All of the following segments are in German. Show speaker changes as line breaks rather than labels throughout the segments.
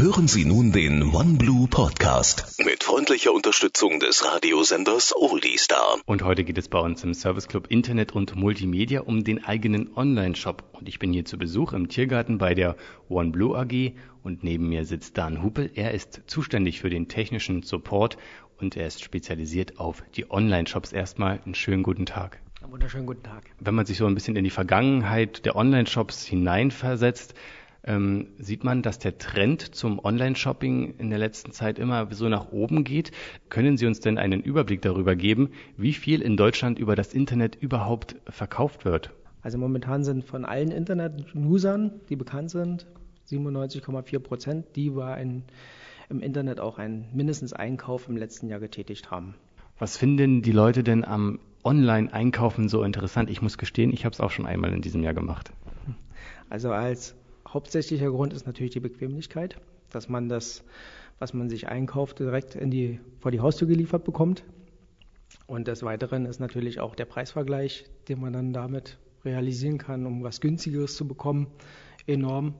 Hören Sie nun den OneBlue Podcast mit freundlicher Unterstützung des Radiosenders Oldiestar.
Und heute geht es bei uns im Service Club Internet und Multimedia um den eigenen Online-Shop. Und ich bin hier zu Besuch im Tiergarten bei der OneBlue AG und neben mir sitzt Dan Huppel. Er ist zuständig für den technischen Support und er ist spezialisiert auf die Online-Shops. Erstmal einen schönen guten Tag.
Einen wunderschönen guten Tag.
Wenn man sich so ein bisschen in die Vergangenheit der Online-Shops hineinversetzt, ähm, sieht man, dass der Trend zum Online-Shopping in der letzten Zeit immer so nach oben geht. Können Sie uns denn einen Überblick darüber geben, wie viel in Deutschland über das Internet überhaupt verkauft wird?
Also momentan sind von allen Internet-Usern, die bekannt sind, 97,4 Prozent, die war ein, im Internet auch einen mindestens Einkauf im letzten Jahr getätigt haben.
Was finden die Leute denn am Online-Einkaufen so interessant? Ich muss gestehen, ich habe es auch schon einmal in diesem Jahr gemacht.
Also als hauptsächlicher Grund ist natürlich die Bequemlichkeit, dass man das, was man sich einkauft, direkt in die, vor die Haustür geliefert bekommt. Und des Weiteren ist natürlich auch der Preisvergleich, den man dann damit realisieren kann, um was günstigeres zu bekommen, enorm.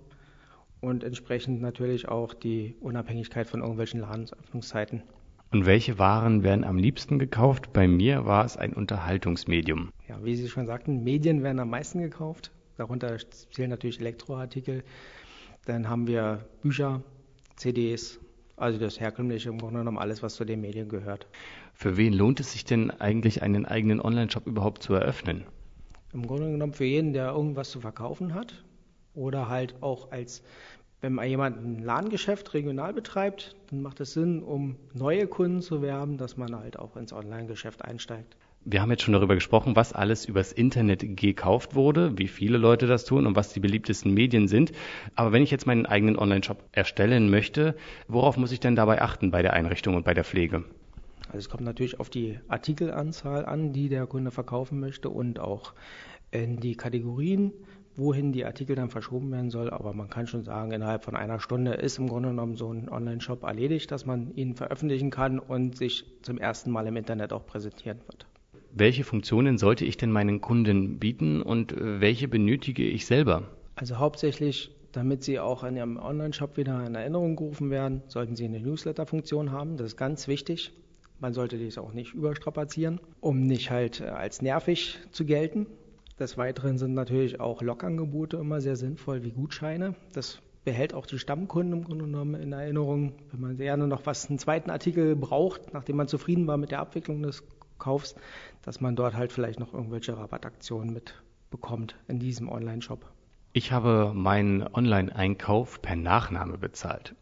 Und entsprechend natürlich auch die Unabhängigkeit von irgendwelchen Ladensöffnungszeiten.
Und welche Waren werden am liebsten gekauft? Bei mir war es ein Unterhaltungsmedium.
Ja, wie Sie schon sagten, Medien werden am meisten gekauft. Darunter zählen natürlich Elektroartikel. Dann haben wir Bücher, CDs, also das herkömmliche im Grunde genommen alles, was zu den Medien gehört.
Für wen lohnt es sich denn eigentlich, einen eigenen Online-Shop überhaupt zu eröffnen?
Im Grunde genommen für jeden, der irgendwas zu verkaufen hat oder halt auch als wenn man jemand ein Ladengeschäft regional betreibt, dann macht es Sinn, um neue Kunden zu werben, dass man halt auch ins Online-Geschäft einsteigt.
Wir haben jetzt schon darüber gesprochen, was alles übers Internet gekauft wurde, wie viele Leute das tun und was die beliebtesten Medien sind. Aber wenn ich jetzt meinen eigenen Online-Shop erstellen möchte, worauf muss ich denn dabei achten bei der Einrichtung und bei der Pflege?
Also es kommt natürlich auf die Artikelanzahl an, die der Kunde verkaufen möchte und auch in die Kategorien, wohin die Artikel dann verschoben werden soll. Aber man kann schon sagen, innerhalb von einer Stunde ist im Grunde genommen so ein Online-Shop erledigt, dass man ihn veröffentlichen kann und sich zum ersten Mal im Internet auch präsentieren wird
welche Funktionen sollte ich denn meinen Kunden bieten und äh, welche benötige ich selber?
Also hauptsächlich, damit Sie auch in Ihrem Online-Shop wieder in Erinnerung gerufen werden, sollten Sie eine Newsletter-Funktion haben. Das ist ganz wichtig. Man sollte dies auch nicht überstrapazieren, um nicht halt äh, als nervig zu gelten. Des Weiteren sind natürlich auch Logangebote immer sehr sinnvoll wie Gutscheine. Das behält auch die Stammkunden im Grunde genommen in Erinnerung. Wenn man gerne noch was, einen zweiten Artikel braucht, nachdem man zufrieden war mit der Abwicklung des Kaufs, dass man dort halt vielleicht noch irgendwelche Rabattaktionen mitbekommt in diesem Online-Shop.
Ich habe meinen Online-Einkauf per Nachname bezahlt.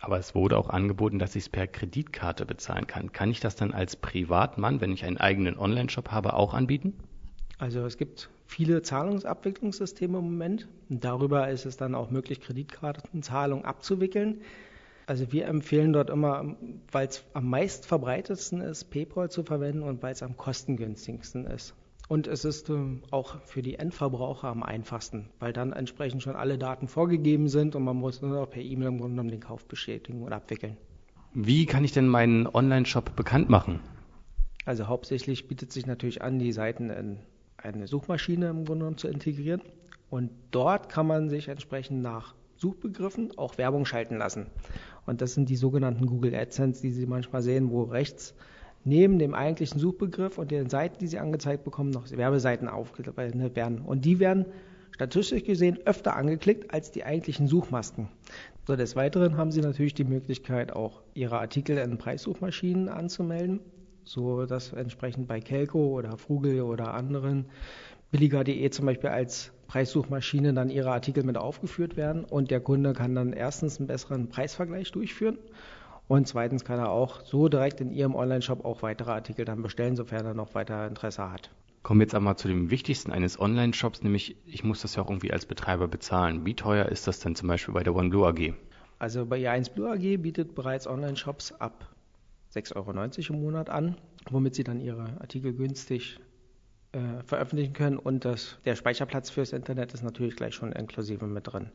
Aber es wurde auch angeboten, dass ich es per Kreditkarte bezahlen kann. Kann ich das dann als Privatmann, wenn ich einen eigenen Online-Shop habe, auch anbieten?
Also es gibt viele Zahlungsabwicklungssysteme im Moment. Und darüber ist es dann auch möglich, Kreditkartenzahlungen abzuwickeln. Also wir empfehlen dort immer, weil es am meist verbreitetsten ist, PayPal zu verwenden und weil es am kostengünstigsten ist. Und es ist ähm, auch für die Endverbraucher am einfachsten, weil dann entsprechend schon alle Daten vorgegeben sind und man muss nur noch per E-Mail im Grunde genommen den Kauf bestätigen oder abwickeln.
Wie kann ich denn meinen Online-Shop bekannt machen?
Also hauptsächlich bietet sich natürlich an, die Seiten in eine Suchmaschine im Grunde genommen zu integrieren. Und dort kann man sich entsprechend nach Suchbegriffen auch Werbung schalten lassen. Und das sind die sogenannten Google AdSense, die Sie manchmal sehen, wo rechts neben dem eigentlichen Suchbegriff und den Seiten, die Sie angezeigt bekommen, noch Werbeseiten aufgeblendet werden. Und die werden statistisch gesehen öfter angeklickt als die eigentlichen Suchmasken. So, des Weiteren haben Sie natürlich die Möglichkeit, auch Ihre Artikel in Preissuchmaschinen anzumelden, so dass entsprechend bei Kelco oder Frugel oder anderen billiger.de zum Beispiel als Preissuchmaschine dann ihre Artikel mit aufgeführt werden und der Kunde kann dann erstens einen besseren Preisvergleich durchführen und zweitens kann er auch so direkt in ihrem Online-Shop auch weitere Artikel dann bestellen, sofern er noch weiter Interesse hat.
Kommen wir jetzt einmal zu dem Wichtigsten eines Online-Shops, nämlich ich muss das ja auch irgendwie als Betreiber bezahlen. Wie teuer ist das denn zum Beispiel bei der OneBlue AG?
Also bei i1 Blue AG bietet bereits Online-Shops ab 6,90 Euro im Monat an, womit sie dann ihre Artikel günstig äh, veröffentlichen können und das, der Speicherplatz fürs Internet ist natürlich gleich schon inklusive mit drin.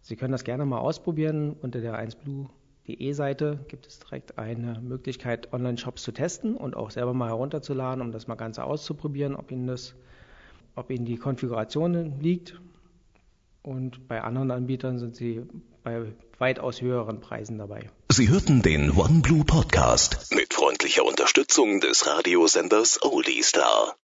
Sie können das gerne mal ausprobieren. Unter der 1blue.de Seite gibt es direkt eine Möglichkeit, Online-Shops zu testen und auch selber mal herunterzuladen, um das mal ganz auszuprobieren, ob Ihnen das, ob Ihnen die Konfiguration liegt. Und bei anderen Anbietern sind Sie bei weitaus höheren Preisen dabei.
Sie hörten den OneBlue Podcast mit freundlicher Unterstützung des Radiosenders Oldie Star.